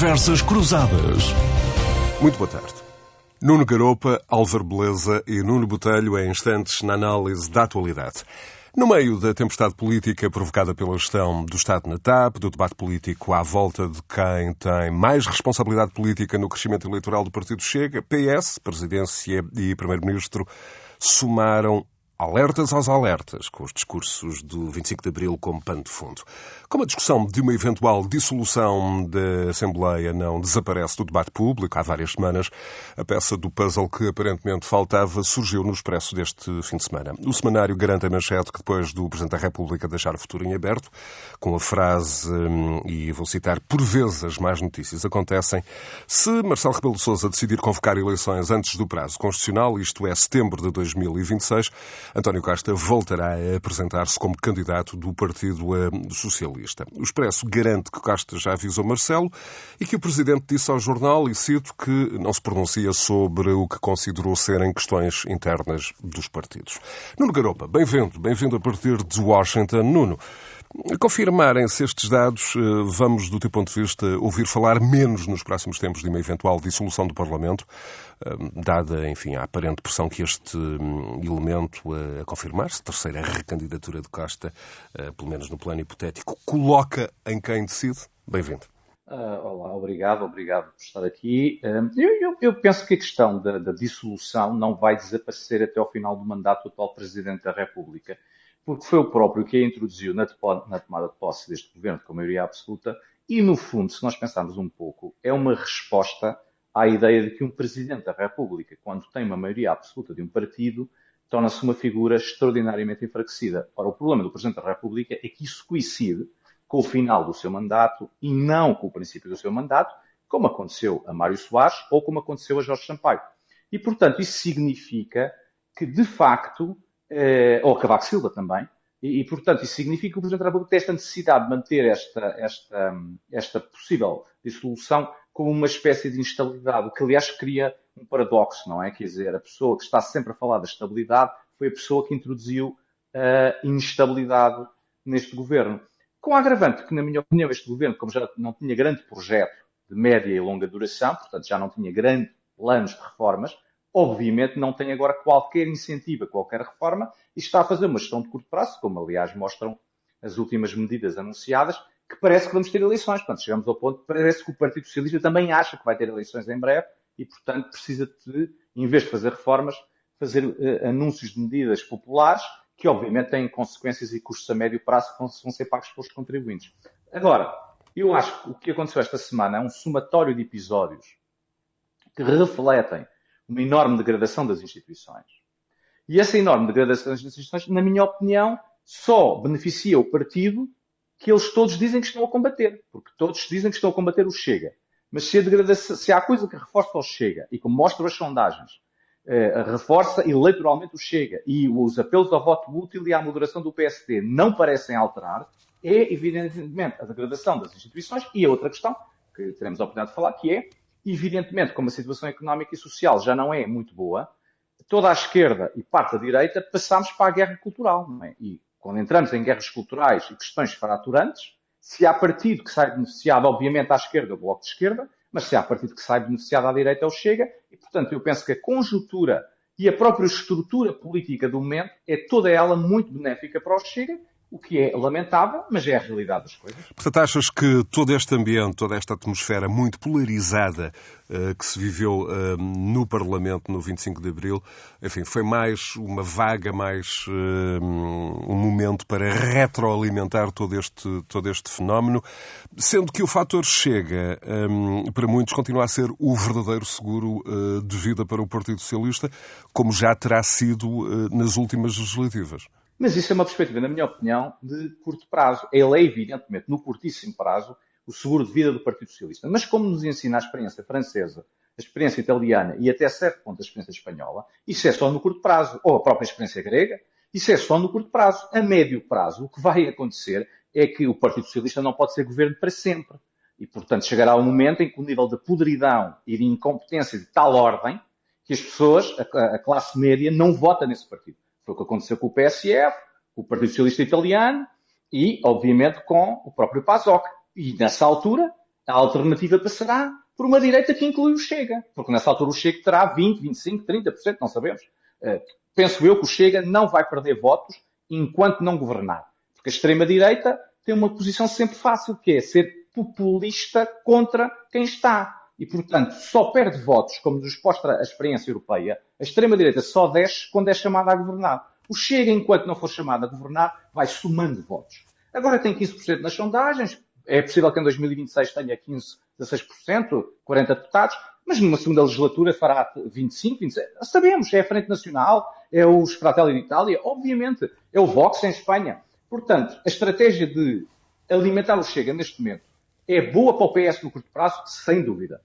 Conversas Cruzadas. Muito boa tarde. Nuno Garopa, Álvaro Beleza e Nuno Botelho em instantes na análise da atualidade. No meio da tempestade política provocada pela gestão do Estado na TAP, do debate político à volta de quem tem mais responsabilidade política no crescimento eleitoral do Partido Chega, PS, Presidência e Primeiro-Ministro somaram alertas aos alertas, com os discursos do 25 de Abril como pano de fundo. Como a discussão de uma eventual dissolução da Assembleia não desaparece do debate público há várias semanas, a peça do puzzle que aparentemente faltava surgiu no expresso deste fim de semana. O semanário garante a manchete que depois do Presidente da República deixar o futuro em aberto, com a frase, hum, e vou citar, por vezes as más notícias acontecem, se Marcelo Rebelo de Sousa decidir convocar eleições antes do prazo constitucional, isto é, setembro de 2026, António Costa voltará a apresentar-se como candidato do Partido eh, Socialista. O Expresso garante que Costa já avisou Marcelo e que o Presidente disse ao jornal, e cito, que não se pronuncia sobre o que considerou serem questões internas dos partidos. Nuno Garopa, bem-vindo, bem-vindo a partir de Washington. Nuno, Confirmarem-se estes dados, eh, vamos, do teu ponto de vista, ouvir falar menos nos próximos tempos de uma eventual dissolução do Parlamento, eh, dada, enfim, a aparente pressão que este hum, elemento a confirmar-se, terceira recandidatura de Costa, eh, pelo menos no plano hipotético, coloca em quem decide? Bem-vindo. Uh, olá, obrigado, obrigado por estar aqui. Uh, eu, eu, eu, penso que a questão da, da, dissolução não vai desaparecer até ao final do mandato do atual Presidente da República porque foi o próprio que a introduziu na, tomada de posse deste governo com maioria absoluta, e no fundo, se nós pensarmos um pouco, é uma resposta à ideia de que um Presidente da República, quando tem uma maioria absoluta de um partido, torna-se uma figura extraordinariamente enfraquecida. Ora, o problema do Presidente da República é que isso coincide com o final do seu mandato e não com o princípio do seu mandato, como aconteceu a Mário Soares ou como aconteceu a Jorge Sampaio. E, portanto, isso significa que, de facto, eh, ou Cavaco Silva também, e, e, portanto, isso significa que o Presidente da República tem esta necessidade de manter esta, esta, esta possível dissolução como uma espécie de instabilidade, o que, aliás, cria um paradoxo, não é? Quer dizer, a pessoa que está sempre a falar da estabilidade foi a pessoa que introduziu a instabilidade neste governo. Com a agravante que, na minha opinião, este governo, como já não tinha grande projeto de média e longa duração, portanto, já não tinha grandes planos de reformas, obviamente não tem agora qualquer incentivo a qualquer reforma e está a fazer uma gestão de curto prazo, como aliás mostram as últimas medidas anunciadas, que parece que vamos ter eleições. Portanto, chegamos ao ponto, parece que o Partido Socialista também acha que vai ter eleições em breve e, portanto, precisa de, em vez de fazer reformas, fazer uh, anúncios de medidas populares que, obviamente, têm consequências e custos a médio prazo que vão, vão ser pagos pelos contribuintes. Agora, eu acho que o que aconteceu esta semana é um somatório de episódios que refletem uma enorme degradação das instituições. E essa enorme degradação das instituições, na minha opinião, só beneficia o partido que eles todos dizem que estão a combater. Porque todos dizem que estão a combater o Chega. Mas se, se há coisa que reforça o Chega, e como mostram as sondagens, eh, reforça eleitoralmente o Chega, e os apelos ao voto útil e à moderação do PSD não parecem alterar, é evidentemente a degradação das instituições e a outra questão, que teremos a oportunidade de falar, que é Evidentemente, como a situação económica e social já não é muito boa, toda a esquerda e parte da direita passamos para a guerra cultural. É? E quando entramos em guerras culturais e questões fraturantes, se há partido que sai beneficiado, obviamente, à esquerda, o Bloco de Esquerda, mas se há partido que sai beneficiado à direita, o Chega. E, portanto, eu penso que a conjuntura e a própria estrutura política do momento é toda ela muito benéfica para o Chega o que é lamentável, mas é a realidade das coisas. Portanto, achas que todo este ambiente, toda esta atmosfera muito polarizada uh, que se viveu uh, no Parlamento no 25 de Abril, enfim, foi mais uma vaga, mais uh, um momento para retroalimentar todo este, todo este fenómeno, sendo que o fator chega, um, para muitos, continua a ser o verdadeiro seguro de vida para o Partido Socialista, como já terá sido nas últimas legislativas. Mas isso é uma perspectiva, na minha opinião, de curto prazo. Ele é, evidentemente, no curtíssimo prazo, o seguro de vida do Partido Socialista. Mas como nos ensina a experiência francesa, a experiência italiana e até certo ponto a experiência espanhola, isso é só no curto prazo. Ou a própria experiência grega, isso é só no curto prazo. A médio prazo, o que vai acontecer é que o Partido Socialista não pode ser governo para sempre. E, portanto, chegará um momento em que o nível de podridão e de incompetência de tal ordem que as pessoas, a, a classe média, não vota nesse partido. Foi o que aconteceu com o PSF, o Partido Socialista Italiano e, obviamente, com o próprio PASOK. E, nessa altura, A alternativa passará por uma direita que inclui o Chega, porque nessa altura o Chega terá 20, 25, 30%, não sabemos. Uh, penso eu que o Chega não vai perder votos enquanto não governar. Porque a extrema-direita tem uma posição sempre fácil, que é ser populista contra quem está. E, portanto, só perde votos, como nos mostra a experiência europeia. A extrema-direita só desce quando é chamada a governar. O Chega, enquanto não for chamado a governar, vai somando votos. Agora tem 15% nas sondagens. É possível que em 2026 tenha 15, 16%, 40 deputados, mas numa segunda legislatura fará 25, 26. Sabemos, é a Frente Nacional, é os Fratelli d'Italia, obviamente, é o Vox em Espanha. Portanto, a estratégia de alimentar o Chega neste momento é boa para o PS no curto prazo, sem dúvida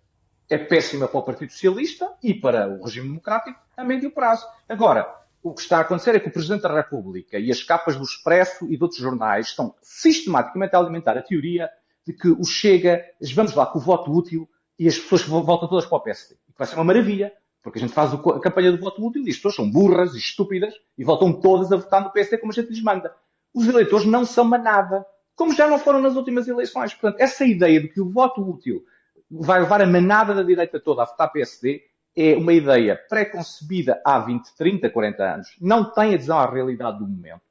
é péssima para o Partido Socialista e para o regime democrático a médio prazo. Agora, o que está a acontecer é que o Presidente da República e as capas do Expresso e de outros jornais estão sistematicamente a alimentar a teoria de que o Chega, vamos lá, com o voto útil e as pessoas voltam todas para o PSD. E que vai ser uma maravilha, porque a gente faz a campanha do voto útil e as pessoas são burras e estúpidas e voltam todas a votar no PSD como a gente lhes manda. Os eleitores não são manada, como já não foram nas últimas eleições. Portanto, essa ideia de que o voto útil vai levar a manada da direita toda a votar PSD é uma ideia pré-concebida há 20, 30, 40 anos. Não tem adesão à realidade do momento.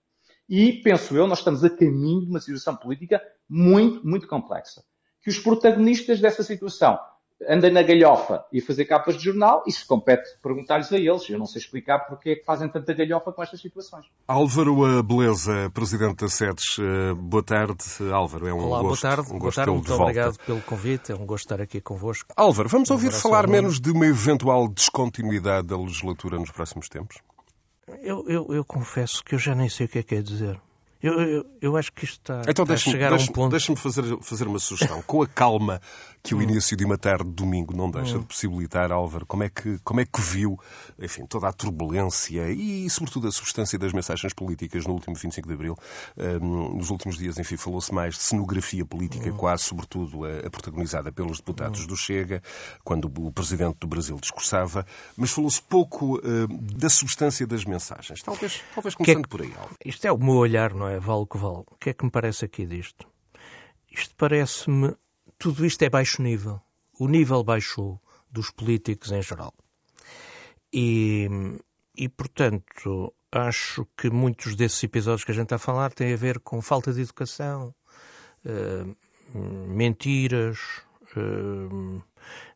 E, penso eu, nós estamos a caminho de uma situação política muito, muito complexa. Que os protagonistas dessa situação andem na galhofa e fazer capas de jornal, isso compete perguntar-lhes a eles. Eu não sei explicar porque é que fazem tanta galhofa com estas situações. Álvaro Beleza, Presidente da SEDES, eh, boa tarde. Álvaro, é um Olá, gosto. boa tarde. Um gosto boa tarde, muito obrigado pelo convite, é um gosto estar aqui convosco. Álvaro, vamos ouvir falar menos de uma eventual descontinuidade da legislatura nos próximos tempos? Eu, eu, eu confesso que eu já nem sei o que é que é dizer. Eu, eu, eu, acho que isto está, então, está a chegar a um ponto... Deixa-me fazer, fazer uma sugestão. Com a calma que o início de uma tarde de domingo não deixa de possibilitar, Álvaro, como é que, como é que viu, enfim, toda a turbulência e, sobretudo, a substância das mensagens políticas no último 25 de Abril? Um, nos últimos dias, enfim, falou-se mais de cenografia política, hum. quase, sobretudo, a, a, protagonizada pelos deputados hum. do Chega, quando o Presidente do Brasil discursava, mas falou-se pouco uh, da substância das mensagens. Talvez, talvez começando que é, por aí, Álvaro. Isto é o meu olhar, não é? Vale que vale. O que é que me parece aqui disto? Isto parece-me tudo isto é baixo nível. O nível baixou dos políticos em geral. E, e, portanto, acho que muitos desses episódios que a gente está a falar têm a ver com falta de educação, uh, mentiras, uh,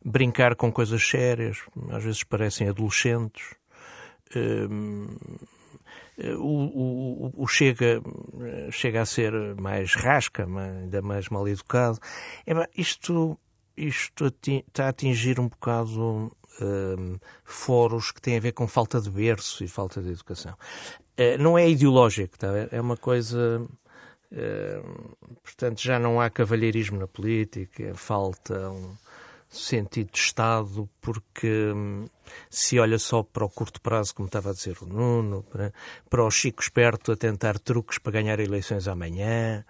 brincar com coisas sérias, às vezes parecem adolescentes. Uh, o, o, o, Chega chega a ser mais rasca, ainda mais mal educado. É, isto, isto está a atingir um bocado um, foros que têm a ver com falta de berço e falta de educação. Uh, não é ideológico, tá? é uma coisa. Portanto, já não há cavalheirismo na política, falta um sentido de Estado, porque hum, se olha só para o curto prazo, como estava a dizer o Nuno, para, para o Chico Esperto a tentar truques para ganhar eleições amanhã,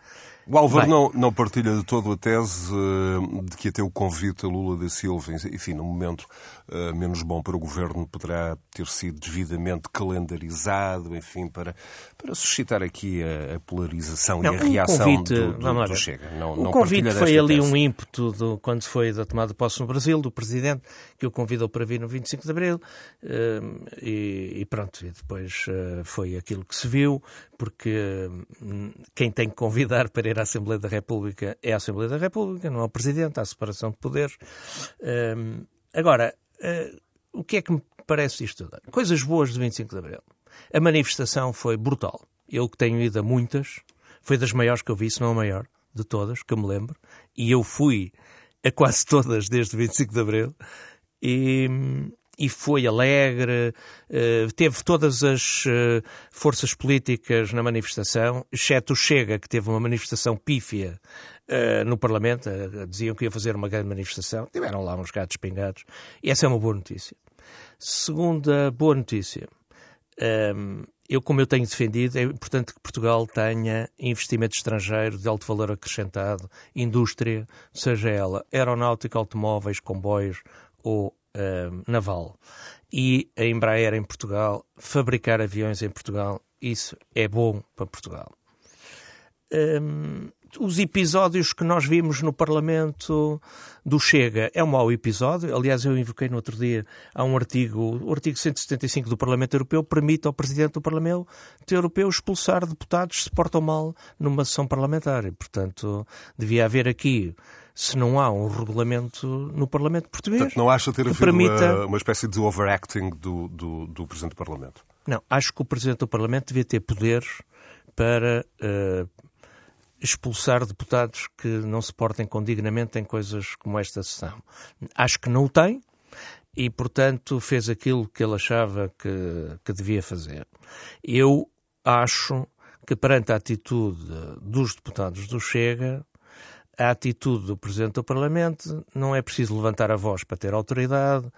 o Álvaro não, não partilha de todo a tese uh, de que até o convite a Lula da Silva, enfim, num momento uh, menos bom para o governo, poderá ter sido devidamente calendarizado, enfim, para, para suscitar aqui a, a polarização não, e a reação convite, do, do, do Chega. Não, o não convite foi ali tese. um ímpeto do, quando foi da tomada de posse no Brasil, do Presidente, que o convidou para vir no 25 de Abril, uh, e, e, pronto, e depois foi aquilo que se viu, porque quem tem que convidar para ir à Assembleia da República é a Assembleia da República, não é o Presidente, há separação de poderes. Um, agora, uh, o que é que me parece isto tudo? Coisas boas de 25 de Abril. A manifestação foi brutal. Eu que tenho ido a muitas, foi das maiores que eu vi, se não a maior de todas, que eu me lembro, e eu fui a quase todas desde 25 de Abril, e, e foi alegre, eh, teve todas as eh, forças políticas na manifestação, exceto o Chega, que teve uma manifestação pífia eh, no Parlamento, diziam que ia fazer uma grande manifestação, tiveram lá uns gatos pingados, e essa é uma boa notícia. Segunda boa notícia, ehm, eu, como eu tenho defendido, é importante que Portugal tenha investimento estrangeiro de alto valor acrescentado, indústria, seja ela aeronáutica, automóveis, comboios ou uh, naval e a Embraer em Portugal, fabricar aviões em Portugal, isso é bom para Portugal. um, os episódios que nós vimos no Parlamento do Chega é um mau episódio. Aliás, eu invoquei no outro dia há um artigo, o artigo 175 do Parlamento Europeu permite ao Presidente do Parlamento Europeu expulsar deputados que se portam mal numa sessão parlamentar. E, portanto, devia haver aqui se não há um regulamento no Parlamento português. Portanto, não acha ter havido permita... uma, uma, espécie de overacting do, do, do, Presidente do Parlamento? Não, acho que o Presidente do Parlamento devia ter poderes para uh, expulsar deputados que não se portem condignamente em coisas como esta sessão. Acho que não o tem e, portanto, fez aquilo que ele achava que, que devia fazer. Eu acho que, perante a atitude dos deputados do Chega, a atitude do Presidente do Parlamento não é preciso levantar a voz para ter autoridade,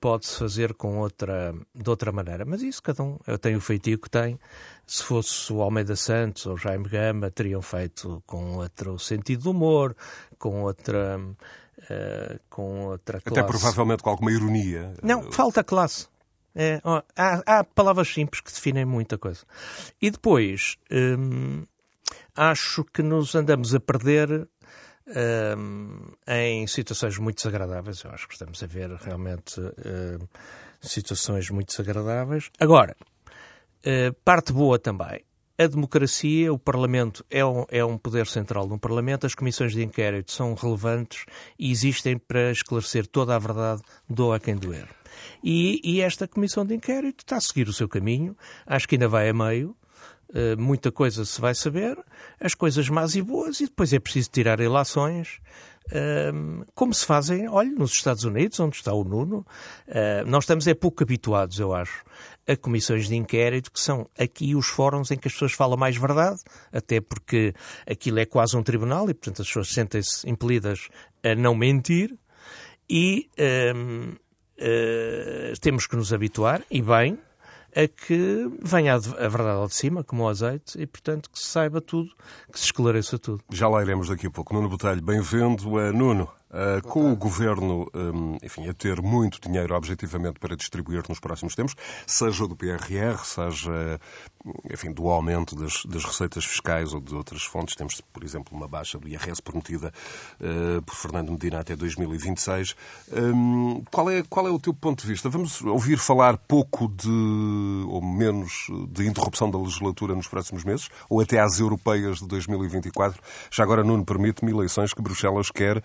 pode-se fazer com outra, de outra maneira. Mas isso cada um eu tenho o feitio que tem. Se fosse o Almeida Santos ou Jaime Gama, teriam feito com outro sentido de humor, com outra. Uh, com outra classe. Até provavelmente com alguma ironia. Não, falta classe. É, há, há, palavras simples que definem muita coisa. E depois, hum, acho que nos andamos a perder um, em situações muito desagradáveis. Eu acho que estamos a ver realmente uh, situações muito desagradáveis. Agora, uh, parte boa também. A democracia, o Parlamento é um, é um poder central no Parlamento, as comissões de inquérito são relevantes e existem para esclarecer toda a verdade, doa a quem doer. E, e esta comissão de inquérito está a seguir o seu caminho, acho que ainda vai a meio, muita coisa se vai saber, as coisas más e boas, e depois é preciso tirar relações, ehm, como se fazem, olha, nos Estados Unidos, onde está o Nuno. Eh, nós estamos é pouco habituados, eu acho, a comissões de inquérito, que são aqui os fóruns em que as pessoas falam mais verdade, até porque aquilo é quase um tribunal e, portanto, as pessoas sentem-se impelidas a não mentir. E eh, temos que nos habituar, e bem, a que venha a verdade ao de cima, como o azeite, e, portanto, que se saiba tudo, que se esclareça tudo. Já lá iremos daqui a pouco. Nuno Botelho, bem-vindo. Nuno, Uh, com o governo, um, enfim, a ter muito dinheiro objetivamente para distribuir nos próximos tempos, seja do PRR, seja, enfim, do aumento das, das, receitas fiscais ou de outras fontes. Temos, por exemplo, uma baixa do IRS prometida uh, por Fernando Medina até 2026. Um, qual, é, qual é o teu ponto de vista? Vamos ouvir falar pouco de, ou menos, de interrupção da legislatura nos próximos meses, ou até às europeias de 2024? Já agora, Nuno, permite-me eleições que Bruxelas quer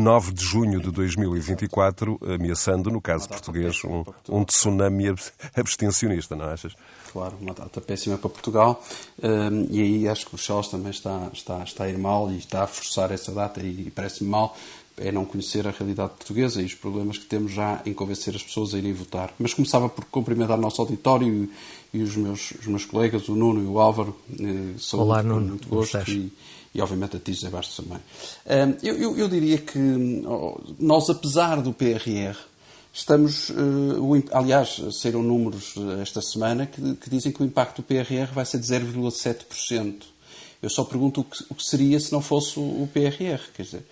9 de junho de 2024, ameaçando, no caso português, um, um tsunami abstencionista, não achas? Claro, uma data péssima para Portugal um, e aí acho que Bruxelas também está, está, está a ir mal e está a forçar essa data e parece-me mal é não conhecer a realidade portuguesa e os problemas que temos já em convencer as pessoas a irem votar. Mas começava por cumprimentar o nosso auditório e, e os, meus, os meus colegas, o Nuno e o Álvaro. Eh, sou Olá, muito, Nuno. Muito gosto e, e obviamente a ti, José Bastos, também. Eu, eu, eu, diria que nós, apesar do PRR, estamos. Eh, aliás, saíram números esta semana que, que dizem que o impacto do PRR vai ser de 0,7%. Eu só pergunto o que, o que, seria se não fosse o, PRR. Quer dizer,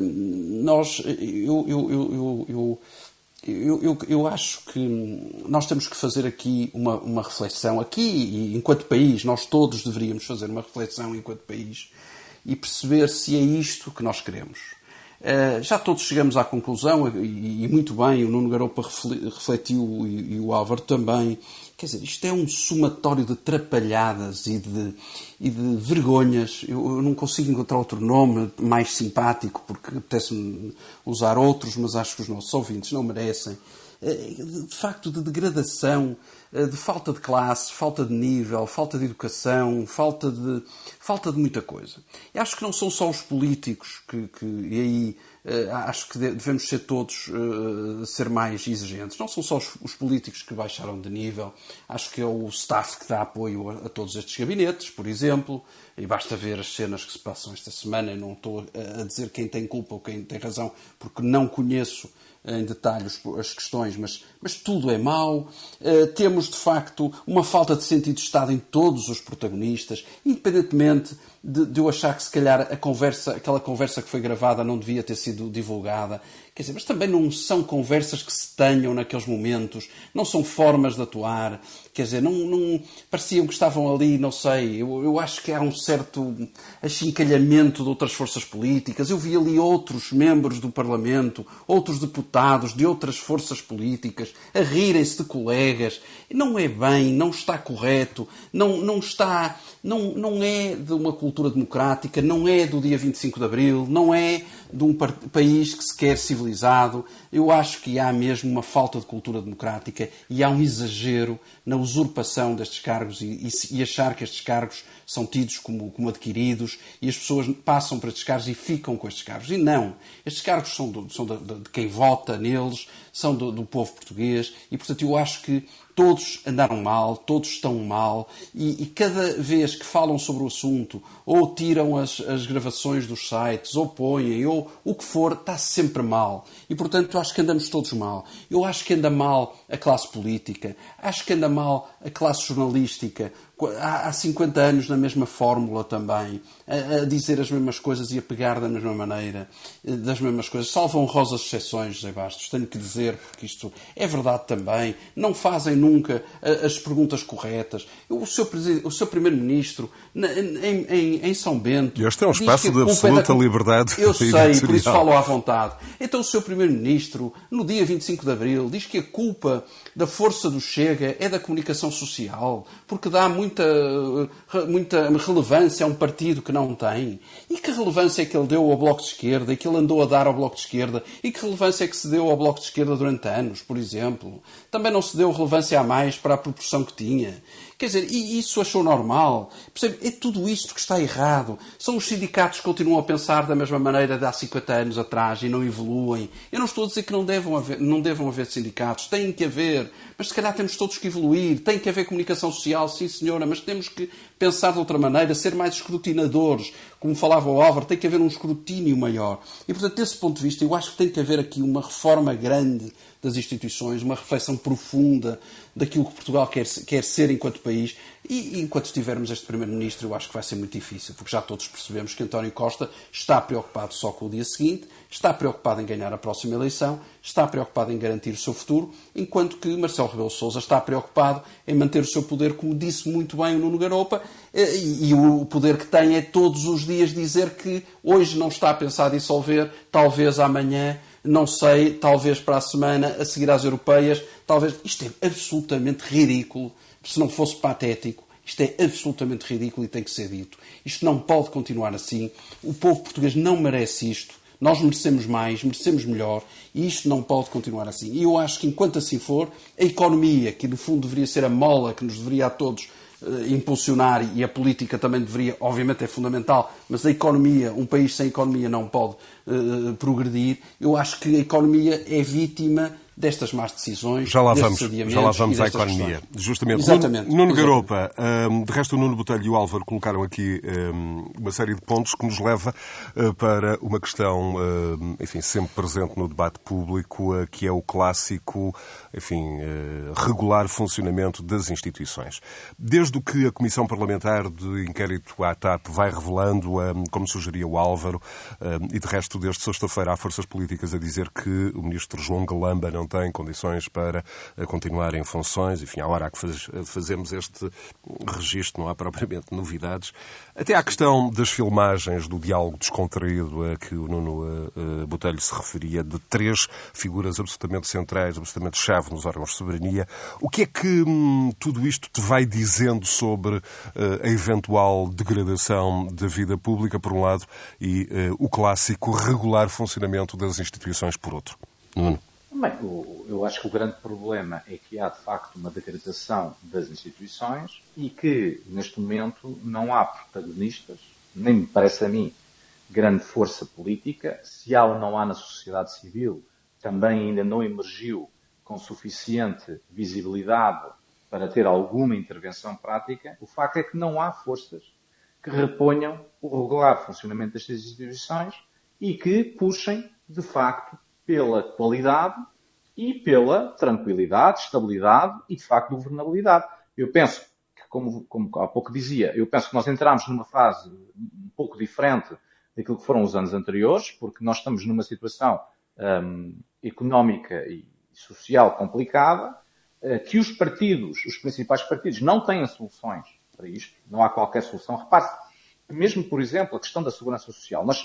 nós. Eu, eu, eu, eu eu, eu, acho que nós temos que fazer aqui uma, uma reflexão, aqui e enquanto país, nós todos deveríamos fazer uma reflexão enquanto país e perceber se é isto que nós queremos. Uh, já todos chegamos à conclusão, e, e, muito bem, o Nuno Garopa refletiu e, e o Álvaro também, Quer dizer, isto é um somatório de trapalhadas e de, e de vergonhas. Eu, eu, não consigo encontrar outro nome mais simpático, porque apetece-me usar outros, mas acho que os nossos ouvintes não merecem. É, de facto, de degradação, é, de falta de classe, falta de nível, falta de educação, falta de, falta de muita coisa. E acho que não são só os políticos que, que e aí acho que devemos ser todos uh, ser mais exigentes. Não são só os, os, políticos que baixaram de nível, acho que é o staff que dá apoio a, todos estes gabinetes, por exemplo, e basta ver as cenas que se passam esta semana. Eu não estou a dizer quem tem culpa ou quem tem razão, porque não conheço em detalhe as questões, mas, mas tudo é mau. Uh, temos, de facto, uma falta de sentido de Estado em todos os protagonistas, independentemente de, de eu achar que se calhar a conversa, aquela conversa que foi gravada não devia ter sido divulgada. Quer dizer, mas também não são conversas que se tenham naqueles momentos, não são formas de atuar. Quer dizer, não, não pareciam que estavam ali, não sei. Eu, eu acho que há um certo achincalhamento de outras forças políticas. Eu vi ali outros membros do Parlamento, outros deputados de outras forças políticas a rirem-se de colegas. Não é bem, não está correto, não, não está. Não, não é de uma cultura democrática, não é do dia 25 de Abril, não é de um país que se quer civilizado. Eu acho que há mesmo uma falta de cultura democrática e há um exagero na usurpação destes cargos e, e, e achar que estes cargos são tidos como, como, adquiridos e as pessoas passam para estes cargos e ficam com estes cargos. E não. Estes cargos são, do, são de, de, de, quem vota neles, são do, do povo português e, portanto, eu acho que todos andaram mal, todos estão mal, e, e, cada vez que falam sobre o assunto, ou tiram as, as gravações dos sites, ou põem, ou o que for, está sempre mal. E portanto, eu acho que andamos todos mal. Eu acho que anda mal a classe política, acho que anda mal a classe jornalística, há 50 anos na mesma fórmula também, a, a, dizer as mesmas coisas e a pegar da mesma maneira, eh, das mesmas coisas. Salvam honrosas exceções, José Bastos, tenho que dizer, porque isto é verdade também. Não fazem nunca eh, as perguntas corretas. O seu, o seu Primeiro-Ministro, em, em, em, São Bento. E este é um espaço de absoluta da... liberdade. Eu sei, por isso falo à vontade. Então, o seu Primeiro-Ministro, no dia 25 de Abril, diz que a culpa da força do Chega é da comunicação social, porque dá muita, muita relevância a um partido que não tem. E que relevância é que ele deu ao Bloco de Esquerda e que ele andou a dar ao Bloco de Esquerda? E que relevância é que se deu ao Bloco de Esquerda durante anos, por exemplo? Também não se deu relevância a mais para a proporção que tinha. Quer dizer, e isso achou normal? Percebe? É tudo isto que está errado. São os sindicatos que continuam a pensar da mesma maneira de há 50 anos atrás e não evoluem. Eu não estou a dizer que não devam haver, não devam haver sindicatos. Tem que haver. Mas se calhar temos todos que evoluir. Tem que haver comunicação social, sim senhora, mas temos que pensar de outra maneira, ser mais escrutinadores. Como falava o Álvaro, tem que haver um escrutínio maior. E, portanto, desse ponto de vista, eu acho que tem que haver aqui uma reforma grande das instituições, uma reflexão profunda daquilo que Portugal quer, quer ser enquanto país. E, enquanto tivermos este Primeiro-Ministro, eu acho que vai ser muito difícil, porque já todos percebemos que António Costa está preocupado só com o dia seguinte, está preocupado em ganhar a próxima eleição, está preocupado em garantir o seu futuro, enquanto que Marcelo Rebelo Sousa está preocupado em manter o seu poder, como disse muito bem o Nuno Garopa, eh, e, e o poder que tem é todos os dias dizer que hoje não está a pensar dissolver, talvez amanhã não sei, talvez para a semana, a seguir às europeias, talvez. Isto é absolutamente ridículo. Se não fosse patético, isto é absolutamente ridículo e tem que ser dito. Isto não pode continuar assim. O povo português não merece isto. Nós merecemos mais, merecemos melhor e isto não pode continuar assim. E eu acho que enquanto assim for, a economia, que no fundo deveria ser a mola que nos deveria a todos impulsionar e a política também deveria, obviamente é fundamental, mas a economia, um país sem economia não pode uh, progredir. Eu acho que a economia é vítima destas más decisões. Já lá vamos, já lá vamos à economia. Questões. Justamente. Exatamente. Nuno, Nuno Garopa, um, de resto o Nuno Botelho e o Álvaro colocaram aqui um, uma série de pontos que nos leva uh, para uma questão, uh, enfim, sempre presente no debate público, uh, que é o clássico, enfim, regular funcionamento das instituições. Desde o que a Comissão Parlamentar de Inquérito à TAP vai revelando, como sugeria o Álvaro, e de resto desde sexta-feira há forças políticas a dizer que o ministro João Galamba não tem condições para eh, continuar em funções. Enfim, à hora que faz, fazemos este registro, não há propriamente novidades. Até à questão das filmagens do diálogo descontraído a que o Nuno uh, Botelho se referia, de três figuras absolutamente centrais, absolutamente chave nos órgãos de soberania. O que é que hum, tudo isto te vai dizendo sobre uh, a eventual degradação da vida pública, por um lado, e uh, o clássico regular funcionamento das instituições, por outro? Nuno. Bem, eu acho que o grande problema é que há de facto uma degradação das instituições e que neste momento não há protagonistas, nem me parece a mim, grande força política. Se há ou não há na sociedade civil, também ainda não emergiu com suficiente visibilidade para ter alguma intervenção prática. O facto é que não há forças que reponham o regular funcionamento destas instituições e que puxem, de facto, pela qualidade e pela tranquilidade, estabilidade e, de facto, governabilidade. Eu penso que como, como há pouco dizia, eu penso que nós entramos numa fase um pouco diferente daquilo que foram os anos anteriores, porque nós estamos numa situação um, económica e social complicada, uh, que os partidos, os principais partidos, não têm soluções para isto, não há qualquer solução. Repare, mesmo, por exemplo, a questão da segurança social. Nós,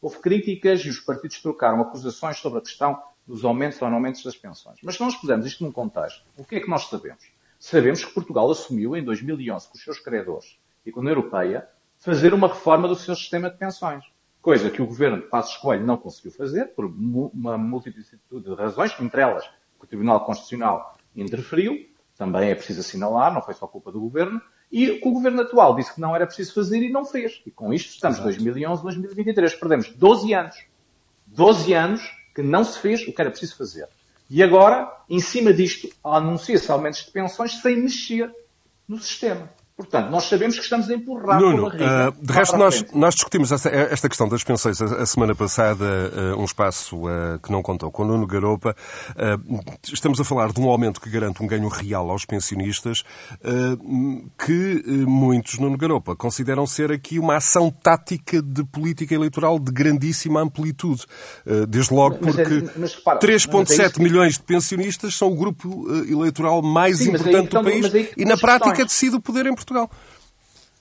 houve críticas e os partidos trocaram acusações sobre a questão dos aumentos ou não aumentos das pensões. Mas se nós pusermos isto num contexto, o que é que nós sabemos? Sabemos que Portugal assumiu, em 2011, com os seus credores e com a União Europeia, fazer uma reforma do seu sistema de pensões. Coisa que o governo de Passos Coelho não conseguiu fazer, por uma multitude de razões, entre elas que o Tribunal Constitucional interferiu, também é preciso assinalar, não foi só culpa do governo, e o governo atual disse que não era preciso fazer e não fez. E com isto estamos em 2011, 2023. Perdemos 12 anos. 12 anos que não se fez o que era preciso fazer. E agora, em cima disto, anuncia-se aumentos de pensões sem mexer no sistema. Portanto, nós sabemos que estamos a empurrar Nuno, uh, de resto, nós, nós, discutimos esta, esta, questão das pensões a, a semana passada, uh, um espaço uh, que não contou com Nuno Garopa. estamos a falar de um aumento que garante um ganho real aos pensionistas, que muitos, Nuno Garopa, consideram ser aqui uma ação tática de política eleitoral de grandíssima amplitude. desde logo é- porque 3,7 é milhões de pensionistas são o grupo eleitoral mais Sim, importante então, do país e, na prática, decide o poder em Portugal. Portugal.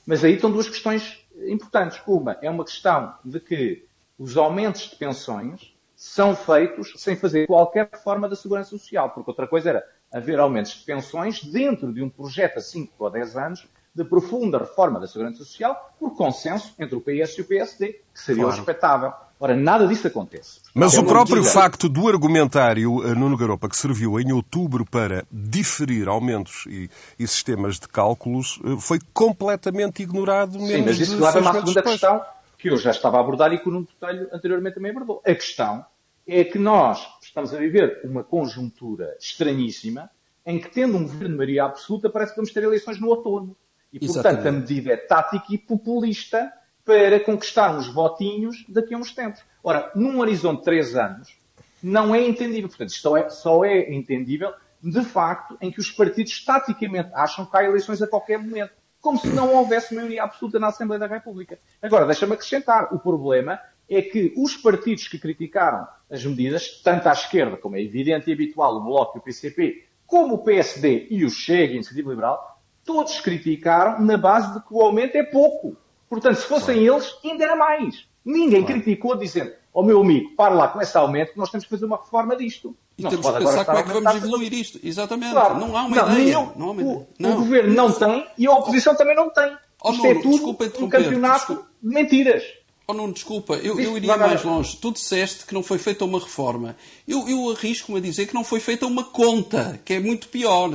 Mas aí estão duas questões importantes. Uma é uma questão de que os aumentos de pensões são feitos sem fazer qualquer reforma da segurança social, porque outra coisa era haver aumentos de pensões dentro de um projeto a 5 ou 10 anos de profunda reforma da segurança social por consenso entre o PS e o PSD, que seria claro. respeitável. Ora, nada disso acontece. Mas o próprio facto do argumentário uh, Nuno Garopa, que serviu em outubro para diferir aumentos e, e sistemas de cálculos, uh, foi completamente ignorado. Sim, mas isso leva-me à segunda depois. questão, que eu já estava a abordar e que o Nuno Botelho anteriormente também abordou. A questão é que nós estamos a viver uma conjuntura estranhíssima em que, tendo um governo de maioria absoluta, parece que vamos ter eleições no outono. E, portanto, Exatamente. a medida é tática e populista para conquistar uns votinhos daqui a uns tempos. Ora, num horizonte de três anos, não é entendível. Portanto, isto só é, só é entendível, de facto, em que os partidos taticamente acham que há eleições a qualquer momento. Como se não houvesse maioria absoluta na Assembleia da República. Agora, deixa-me acrescentar. O problema é que os partidos que criticaram as medidas, tanto à esquerda, como é evidente e habitual, o Bloco e o PCP, como o PSD e o Chega, a Iniciativa Liberal, todos criticaram na base de que o aumento é pouco. Portanto, se fossem eles, ainda era mais. Ninguém claro. criticou dizendo, ó oh, meu amigo, para lá com esse aumento que nós temos que fazer uma reforma disto. E não temos que pensar como é que vamos evoluir isto. Exatamente. Claro. Não há uma não, ideia. não há uma ideia. O, não. o, governo não tem e a oposição também não tem. Oh, isto é Nuno, é tudo um campeonato desculpa. de mentiras. Oh, não, desculpa, eu, eu iria mais longe. Tu disseste que não foi feita uma reforma. Eu, eu arrisco-me a dizer que não foi feita uma conta, que é muito pior.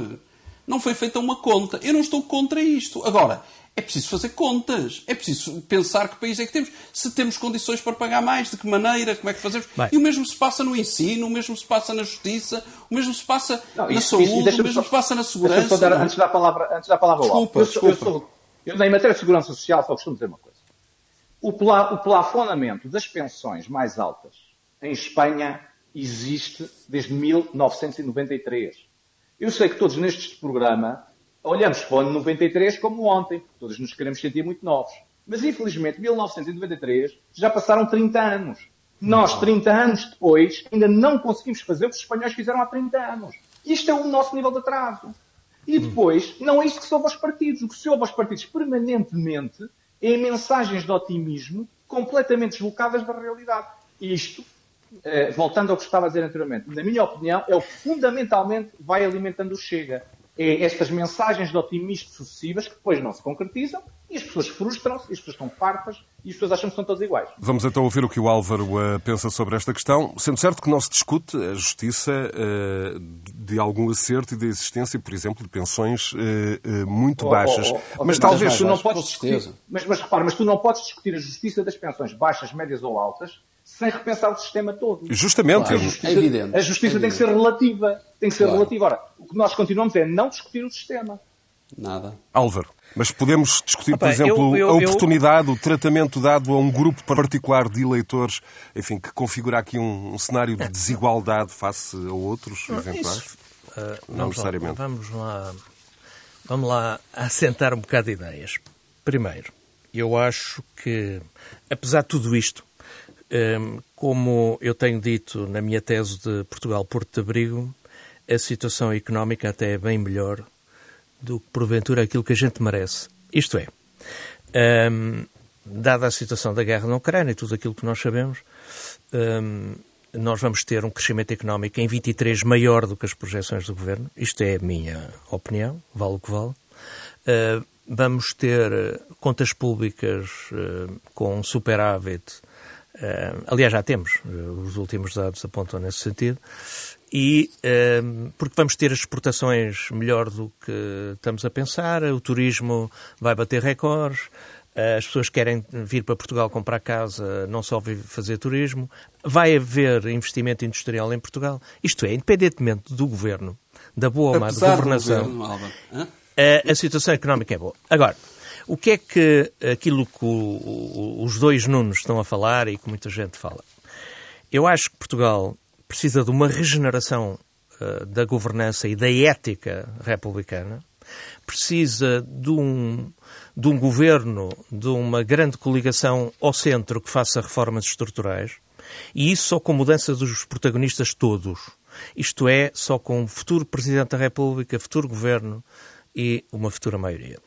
Não foi feita uma conta. Eu não estou contra isto. Agora, é preciso fazer contas. É preciso pensar que país é que temos. Se temos condições para pagar mais, de que maneira, como é que fazemos. Bem. E o mesmo se passa no ensino, o mesmo se passa na justiça, o mesmo se passa não, na isso, saúde, isso, o mesmo só, se passa na segurança. Dar, antes da palavra, antes da palavra desculpa, eu, desculpa. Eu, sou, eu, em matéria de segurança social, só costumo dizer uma coisa. O, pla, o plafonamento das pensões mais altas em Espanha existe desde 1993. Eu sei que todos neste programa olhamos para o ano 93 como ontem, todos nos queremos sentir muito novos. Mas infelizmente, 1993 já passaram 30 anos. Nós, 30 anos depois, ainda não conseguimos fazer o que os espanhóis fizeram há 30 anos. Isto é o nosso nível de atraso. E depois, não é isto que soube aos partidos. O que soube aos partidos permanentemente é mensagens de otimismo completamente deslocadas da realidade. E isto, eh, voltando ao que estava a dizer anteriormente, na minha opinião, é o que fundamentalmente vai alimentando o Chega é estas mensagens de otimismo sucessivas que depois não se concretizam e as pessoas frustram-se, as pessoas estão fartas e as pessoas acham que são todas iguais. Vamos então ouvir o que o Álvaro uh, pensa sobre esta questão, sendo certo que não se discute a justiça uh, de algum acerto e da existência, por exemplo, de pensões uh, muito oh, baixas. Oh, oh, mas, talvez... tu não podes discutir, mas, mas repara, mas tu não podes discutir a justiça das pensões baixas, médias ou altas sem repensar o sistema todo. Justamente. Claro, a justiça, é evidente. A justiça é tem que ser relativa. Tem que ser claro. relativa. Ora, o que nós continuamos é não discutir o sistema. Nada. Álvaro. Mas podemos discutir, por exemplo, eu, eu, a oportunidade, eu... o tratamento dado a um grupo particular de eleitores, enfim, que configura aqui um, um cenário de desigualdade face a outros, eventuais? Uh, não necessariamente. Vamos lá. Vamos lá assentar um bocado de ideias. Primeiro, eu acho que, apesar de tudo isto, como eu tenho dito na minha tese de Portugal Porto de Abrigo, a situação económica até é bem melhor do que, porventura, aquilo que a gente merece. Isto é, um, dada a situação da guerra na Ucrânia e tudo aquilo que nós sabemos, um, nós vamos ter um crescimento económico em 23 maior do que as projeções do governo. Isto é a minha opinião, vale o que vale. Uh, vamos ter contas públicas uh, com superávit. Uh, aliás, já temos, os últimos dados apontam nesse sentido. E porque vamos ter as exportações melhor do que estamos a pensar, o turismo vai bater recordes, as pessoas querem vir para Portugal comprar casa, não só fazer turismo. Vai haver investimento industrial em Portugal. Isto é, independentemente do governo, da boa ou má governação, governo, a, a, situação económica é boa. Agora, o que é que aquilo que o, o, os dois Nunos estão a falar e que muita gente fala? Eu acho que Portugal precisa de uma regeneração uh, da governança e da ética republicana, precisa de um de um governo, de uma grande coligação ao centro que faça reformas estruturais, e isso só com mudança dos protagonistas todos. Isto é, só com um futuro Presidente da República, futuro Governo e uma futura maioria.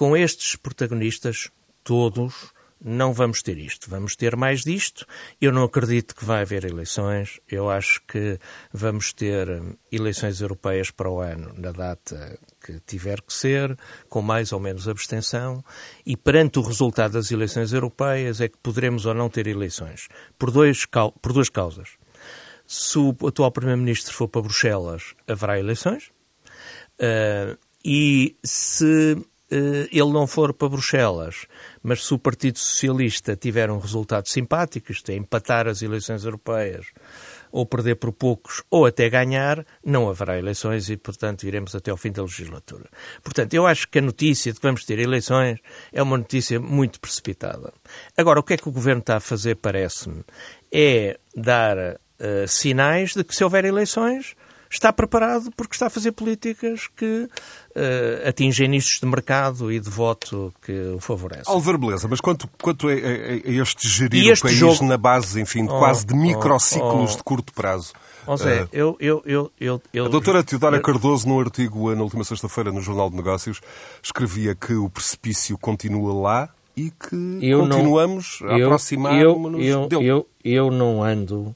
Com estes protagonistas, todos, não vamos ter isto. Vamos ter mais disto. Eu não acredito que vai haver eleições. Eu acho que vamos ter hum, eleições europeias para o ano, na data que tiver que ser, com mais ou menos abstenção. E perante o resultado das eleições europeias é que poderemos ou não ter eleições. Por, dois, por duas causas. Se o atual Primeiro-Ministro for para Bruxelas, haverá eleições. Uh, e se ele não for para Bruxelas, mas se o Partido Socialista tiver um resultado simpático, isto é, empatar as eleições europeias, ou perder por poucos, ou até ganhar, não haverá eleições e, portanto, iremos até ao fim da legislatura. Portanto, eu acho que a notícia de que vamos ter eleições é uma notícia muito precipitada. Agora, o que é que o Governo está a fazer, parece-me, é dar uh, sinais de que se houver eleições, está preparado porque está a fazer políticas que uh, atingem nichos de mercado e de voto que o favorecem. Álvaro Beleza, mas quanto, quanto a, a, a este gerir este o país jogo... na base, enfim, de oh, quase de microciclos oh, oh. de curto prazo? Ou seja, uh, eu, eu, eu, eu, A doutora Teodora. Cardoso, num artigo na última sexta-feira no Jornal de Negócios, escrevia que o precipício continua lá e que eu continuamos não, a aproximar-nos eu, eu, eu, eu não ando,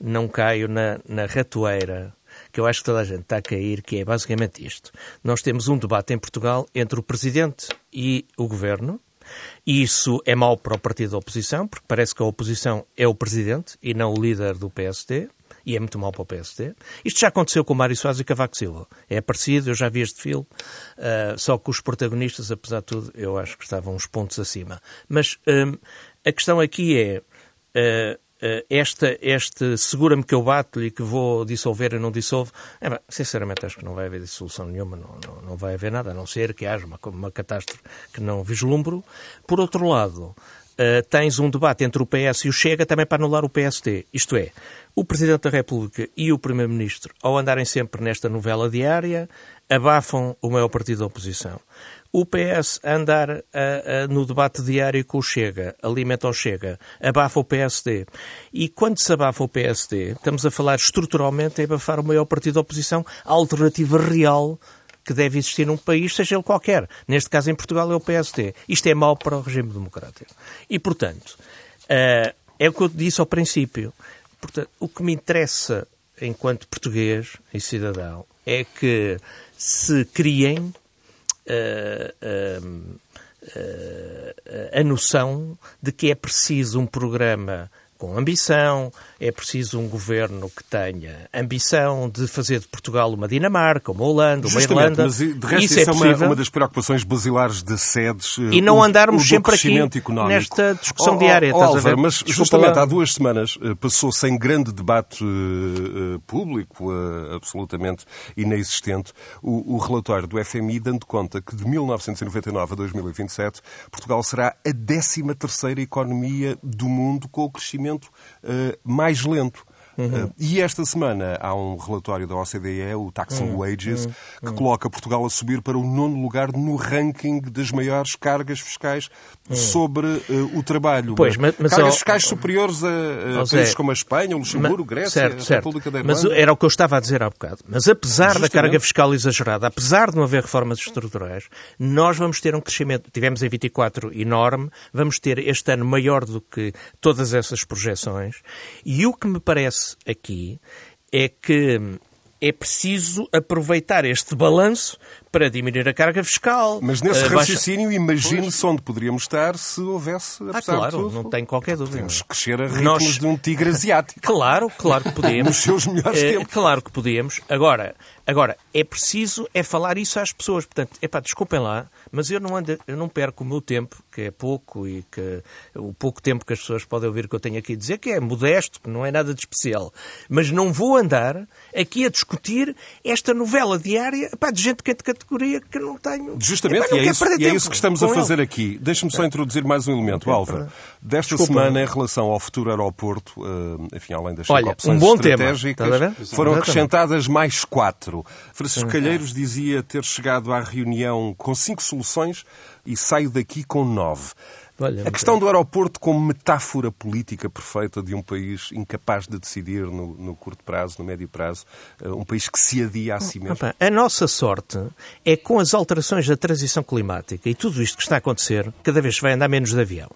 não caio na, na ratoeira que eu acho que toda a gente está a cair, que é basicamente isto. Nós temos um debate em Portugal entre o Presidente e o Governo, e isso é mau para o partido da oposição, porque parece que a oposição é o Presidente e não o líder do PSD, e é muito mau para o PSD. Isto já aconteceu com Mário Soares e Cavaco Silva. É parecido, eu já vi este filme, uh, só que os protagonistas, apesar de tudo, eu acho que estavam uns pontos acima. Mas um, a questão aqui é... Uh, esta, este segura-me que eu bato-lhe que vou dissolver e não dissolvo, é, bem, sinceramente acho que não vai haver dissolução nenhuma, não, não, não, vai haver nada, a não ser que haja uma, uma catástrofe que não vislumbro. Por outro lado, uh, tens um debate entre o PS e o Chega também para anular o PST. Isto é, o Presidente da República e o Primeiro-Ministro, ao andarem sempre nesta novela diária, abafam o maior partido da oposição o PS andar a, a, no debate diário com o Chega, alimenta o Chega, abafa o PSD. E quando se abafa o PSD, estamos a falar estruturalmente em abafar o maior partido da oposição, a alternativa real que deve existir num país, seja ele qualquer. Neste caso, em Portugal, é o PSD. Isto é mau para o regime democrático. E, portanto, uh, é o que eu disse ao princípio. Portanto, o que me interessa, enquanto português e cidadão, é que se criem a noção de que é preciso um programa com ambição, é preciso um governo que tenha ambição de fazer de Portugal uma Dinamarca, uma Holanda, uma Justamente, Irlanda. Mas, de resto, isso, isso é, é uma, uma, das preocupações basilares de sedes. E não o, andarmos o sempre aqui económico. nesta discussão oh, diária. Oh, Álvaro, mas Desculpa justamente lá. há duas semanas eh, passou sem grande debate uh, público, uh, absolutamente inexistente, o, o relatório do FMI dando conta que de 1999 a 2027 Portugal será a 13 terceira economia do mundo com o crescimento uh, mais lento. Uhum. Uh, e esta semana há um relatório da OCDE, o Taxing uhum. Wages, uhum. que coloca Portugal a subir para o nono lugar no ranking das maiores cargas fiscais sobre uh, o trabalho. Pois, mas, mas cargas fiscais superiores a, a países como a Espanha, o Luxemburgo, mas, Grécia, certo, a. República da Irlanda. Mas era o que eu estava a dizer há bocado. Mas apesar Justamente. da carga fiscal exagerada, apesar de não haver reformas estruturais, nós vamos ter um crescimento, tivemos em 24 enorme, vamos ter este ano maior do que todas essas projeções. E o que me parece aqui é que é preciso aproveitar este balanço para diminuir a carga fiscal. Mas nesse raciocínio, baixa... imagine-se onde poderíamos estar se houvesse, ah, claro, tudo, não tenho qualquer dúvida. Podemos crescer a ritmos Nós... de um tigre asiático. Claro, claro que podemos. Nos seus melhores é, tempos. Claro que podemos. Agora, agora, é preciso é falar isso às pessoas. Portanto, epá, desculpem lá, mas eu não, ando, eu não perco o meu tempo, que é pouco, e que o pouco tempo que as pessoas podem ouvir que eu tenho aqui a dizer, que é modesto, que não é nada de especial. Mas não vou andar aqui a discutir esta novela diária epá, de gente de categoria que não tenho. Justamente, epá, não e, é isso, e é isso que estamos a fazer ele. aqui. Deixe-me só introduzir mais um elemento, Álvaro. Desta Desculpa. semana, em relação ao futuro aeroporto, eh, enfim, além das Olha, opções um bom estratégicas, tema. foram acrescentadas mais quatro. Francisco Calheiros dizia ter chegado à reunião com cinco soluções e saio daqui com nove. Olha, a questão do aeroporto como metáfora política perfeita de um país incapaz de decidir no, no curto prazo, no médio prazo, eh, um país que se adia a si mesmo. A nossa sorte é com as alterações da transição climática e tudo isto que está a acontecer, cada vez vai andar menos de avião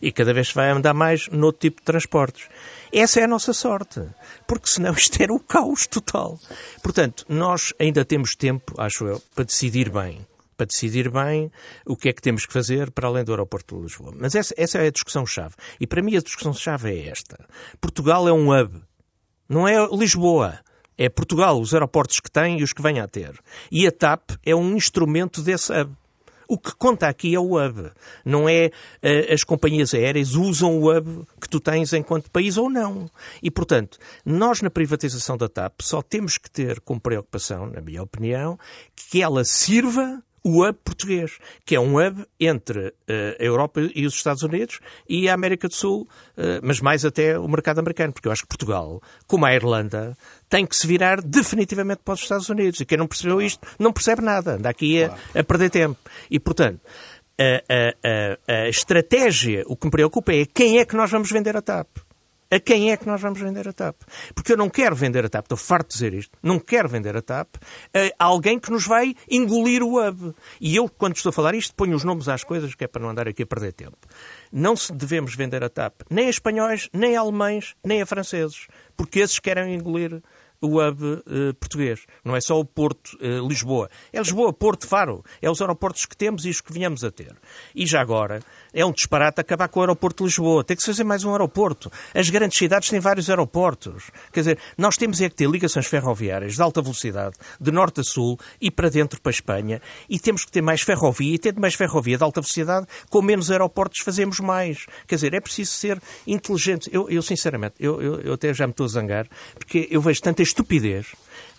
e cada vez vai andar mais noutro tipo de transportes. Essa é a nossa sorte, porque senão isto era o caos total. Portanto, nós ainda temos tempo, acho eu, para decidir bem para decidir bem o que é que temos que fazer para além do aeroporto de Lisboa. Mas essa, essa é a discussão-chave. E para mim a discussão-chave é esta. Portugal é um hub. Não é Lisboa. É Portugal, os aeroportos que tem e os que vêm a ter. E a TAP é um instrumento desse hub. O que conta aqui é o hub. Não é uh, as companhias aéreas usam o hub que tu tens enquanto país ou não. E, portanto, nós na privatização da TAP só temos que ter como preocupação, na minha opinião, que ela sirva o hub português, que é um hub entre uh, a Europa e os Estados Unidos e a América do Sul, uh, mas mais até o mercado americano, porque eu acho que Portugal, como a Irlanda, tem que se virar definitivamente para os Estados Unidos. E quem não percebeu isto não percebe nada, anda aqui a, a perder tempo. E, portanto, a, a, a estratégia, o que me preocupa é quem é que nós vamos vender a TAP a quem é que nós vamos vender a TAP. Porque eu não quero vender a TAP, estou farto de dizer isto, não quero vender a TAP a alguém que nos vai engolir o hub. E eu, quando estou a falar isto, ponho os nomes às coisas, que é para não andar aqui a perder tempo. Não se devemos vender a TAP nem a espanhóis, nem a alemães, nem a franceses, porque esses querem engolir o hub uh, português. Não é só o Porto uh, Lisboa. É Lisboa, Porto, Faro. É os aeroportos que temos e os que venhamos a ter. E já agora, é um disparate acabar com o aeroporto de Lisboa. Tem que se fazer mais um aeroporto. As grandes cidades têm vários aeroportos. Quer dizer, nós temos é que ter ligações ferroviárias de alta velocidade, de norte a sul e para dentro para a Espanha. E temos que ter mais ferrovia. E tendo mais ferrovia de alta velocidade, com menos aeroportos fazemos mais. Quer dizer, é preciso ser inteligente. Eu, eu sinceramente, eu, eu, eu até já me estou a zangar, porque eu vejo tanta estupidez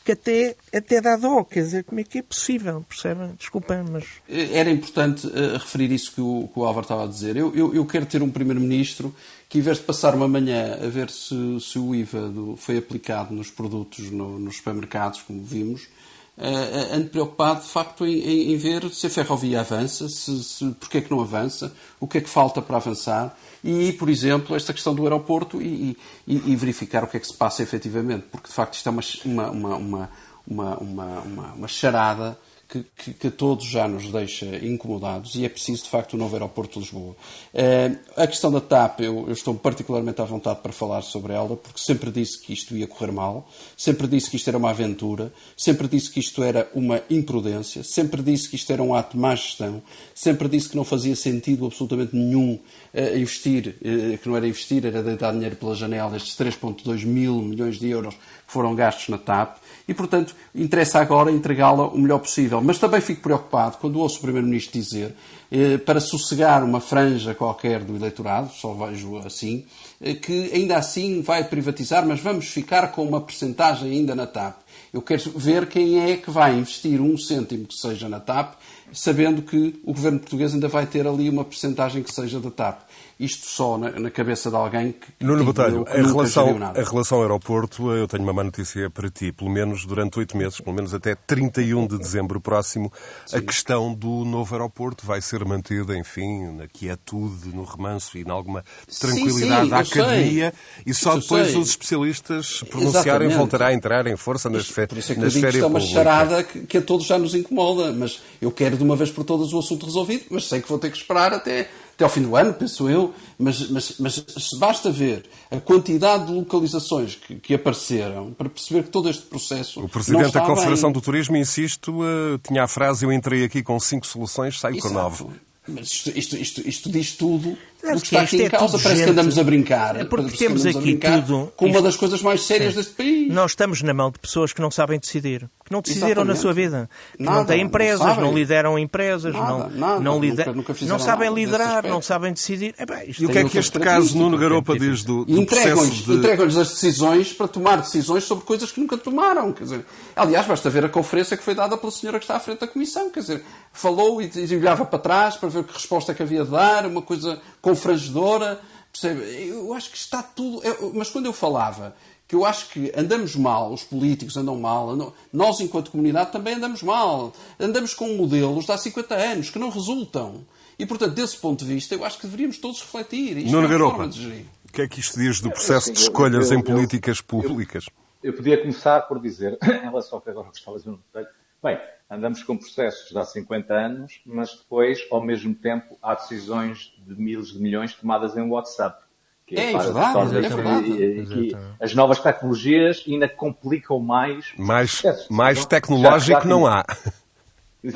que até, até dá dó. Quer dizer, como é que é possível? Percebem? Desculpem, mas. Era importante uh, referir isso que o, que o Álvaro estava a dizer. Eu, eu, eu quero ter um Primeiro-Ministro que, em vez de passar uma manhã a ver se, se o IVA do, foi aplicado nos produtos no, nos supermercados, como vimos, uh, ando preocupado, de facto, em, em, em, ver se a ferrovia avança, se, se, porque é que não avança, o que é que falta para avançar e, por exemplo, esta questão do aeroporto e, e, e verificar o que é que se passa efetivamente, porque, de facto, isto é uma, uma, uma, uma, uma, uma charada que, que, que, todos já nos deixa incomodados e é preciso, de facto, um novo aeroporto de Lisboa. Uh, a questão da TAP, eu, eu, estou particularmente à vontade para falar sobre ela, porque sempre disse que isto ia correr mal, sempre disse que isto era uma aventura, sempre disse que isto era uma imprudência, sempre disse que isto era um ato de má gestão, sempre disse que não fazia sentido absolutamente nenhum uh, investir, uh, que não era investir, era deitar dinheiro pela janela, estes 3,2 mil milhões de euros que foram gastos na TAP e, portanto, interessa agora entregá-la o melhor possível. Mas também fico preocupado quando ouço o Primeiro-Ministro dizer, eh, para sossegar uma franja qualquer do eleitorado, só vejo assim, eh, que ainda assim vai privatizar, mas vamos ficar com uma percentagem ainda na TAP. Eu quero ver quem é que vai investir um cêntimo que seja na TAP, sabendo que o governo português ainda vai ter ali uma percentagem que seja da TAP. Isto só na, na cabeça de alguém que. Nuno Botelho, a relação, a relação aeroporto, eu tenho uma má notícia para ti. Pelo menos durante oito meses, pelo menos até 31 de dezembro próximo, Sim. a questão do novo aeroporto vai ser mantida, enfim, na quietude, no remanso e em alguma tranquilidade sim, sim, da academia. Sei. E só depois os especialistas pronunciarem voltará a entrar em força nas, férias Por isso é que isto é uma charada que, que a todos já nos incomoda. Mas eu quero de uma vez por todas o assunto resolvido, mas sei que vou ter que esperar até até ao fim do ano, penso eu, mas, mas, mas basta ver a quantidade de localizações que, que, apareceram para perceber que todo este processo. O Presidente da Confederação bem. do Turismo, insisto, uh, tinha a frase: Eu entrei aqui com cinco soluções, saio com nove. Mas isto, isto, isto, isto diz tudo o que está aqui em é causa. Parece gente. que andamos a brincar. É porque temos aqui tudo. Com uma das coisas mais sérias é. deste país. Nós estamos na mão de pessoas que não sabem decidir. Que não decidiram Exatamente. na sua vida. Que nada, não têm empresas, não, não lideram empresas, nada, não, nada, não, lider... nunca, nunca não sabem liderar, não sabem decidir. É bem, e o que é que este caso, Nuno Garopa, diz do, do entregam-lhes de... entregam as decisões para tomar decisões sobre coisas que nunca tomaram. Quer dizer, aliás, basta ver a conferência que foi dada pela senhora que está à frente da Comissão. Quer dizer, falou e, e olhava para trás para ver que resposta que havia de dar, uma coisa confrangedora. Percebe? Eu acho que está tudo. Eu, mas quando eu falava que eu acho que andamos mal, os políticos andam mal, andam, nós, enquanto comunidade, também andamos mal. Andamos com modelos de há 50 anos que não resultam. E, portanto, desse ponto de vista, eu acho que deveríamos todos refletir. Isto Nuno é Garopa, o que é que isto diz do processo de escolhas em políticas públicas? Eu, podia começar por dizer, em relação ao que agora gostava de dizer, bem, andamos com processos de há 50 anos, mas depois, ao mesmo tempo, há decisões de miles de milhões tomadas em WhatsApp. Que é, é verdade, é verdade. E, e, as novas tecnologias ainda complicam mais. Mais, mais tecnológico já, já não há.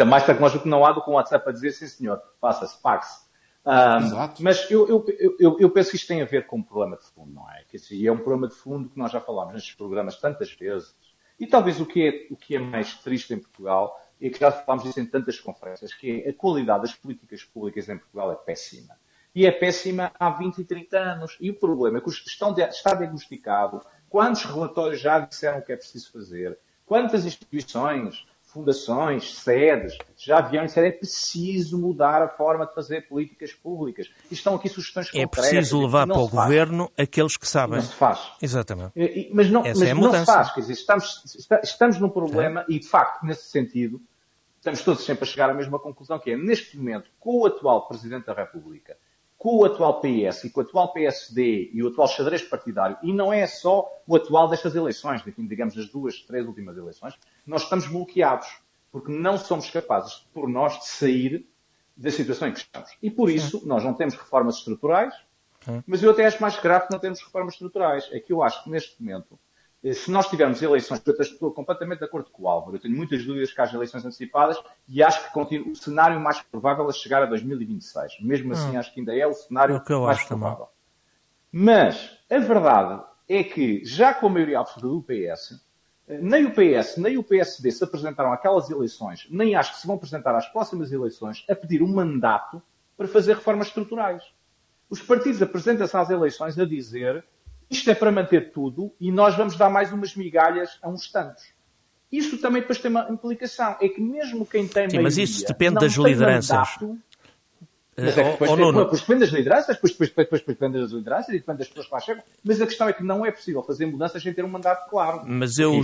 Mais tecnológico não há do que um WhatsApp a dizer, sim senhor, faça-se, pague-se. Um, mas eu, eu, eu, eu, penso que isto tem a ver com um problema de fundo, não é? Que, assim, é um problema de fundo que nós já falámos nestes programas tantas vezes. E talvez o que é, o que é mais triste em Portugal é que já falámos disso em tantas conferências, que é a qualidade das políticas públicas em Portugal é péssima e é péssima há 20 e 30 anos. E o problema é que estão está diagnosticado quantos relatórios já disseram o que é preciso fazer, quantas instituições, fundações, sedes já vieram dizer é preciso mudar a forma de fazer políticas públicas. Estão aqui sugestões é concretas. É preciso levar para o governo aqueles que sabem. Não se faz. Exatamente. Mas não, mas é não se faz. Quer dizer, estamos, estamos num problema é. e, de facto, nesse sentido, estamos todos sempre a chegar à mesma conclusão, que é, neste momento, com o atual Presidente da República, com o atual PS e com o atual PSD e o atual xadrez partidário, e não é só o atual destas eleições, digamos, das duas, três últimas eleições, nós estamos bloqueados, porque não somos capazes, por nós, de sair da situação em que estamos. E por isso, nós não temos reformas estruturais, mas eu até acho mais grave que não temos reformas estruturais. É que eu acho que, neste momento, se nós tivermos eleições, eu estou completamente de acordo com o Álvaro, eu tenho muitas dúvidas que haja eleições antecipadas e acho que o cenário mais provável é chegar a 2026. Mesmo assim, hum. acho que ainda é o cenário é o mais provável. Também. Mas a verdade é que, já com a maioria absoluta do PS, eh, nem o PS, nem o PSD se apresentaram àquelas eleições, nem acho que se vão apresentar às próximas eleições a pedir um mandato para fazer reformas estruturais. Os partidos apresentam-se às eleições a dizer isto é para manter tudo e nós vamos dar mais umas migalhas a uns tantos. Isso também depois tem uma implicação. É que mesmo quem tem Sim, mas isso depende das lideranças. Mandato, mas é que depois, tem, depois depende das lideranças, depois, depois, depois, depois depende das lideranças e depende das pessoas que lá chegam. Mas a questão é que não é possível fazer mudanças sem ter um mandato claro. Mas eu,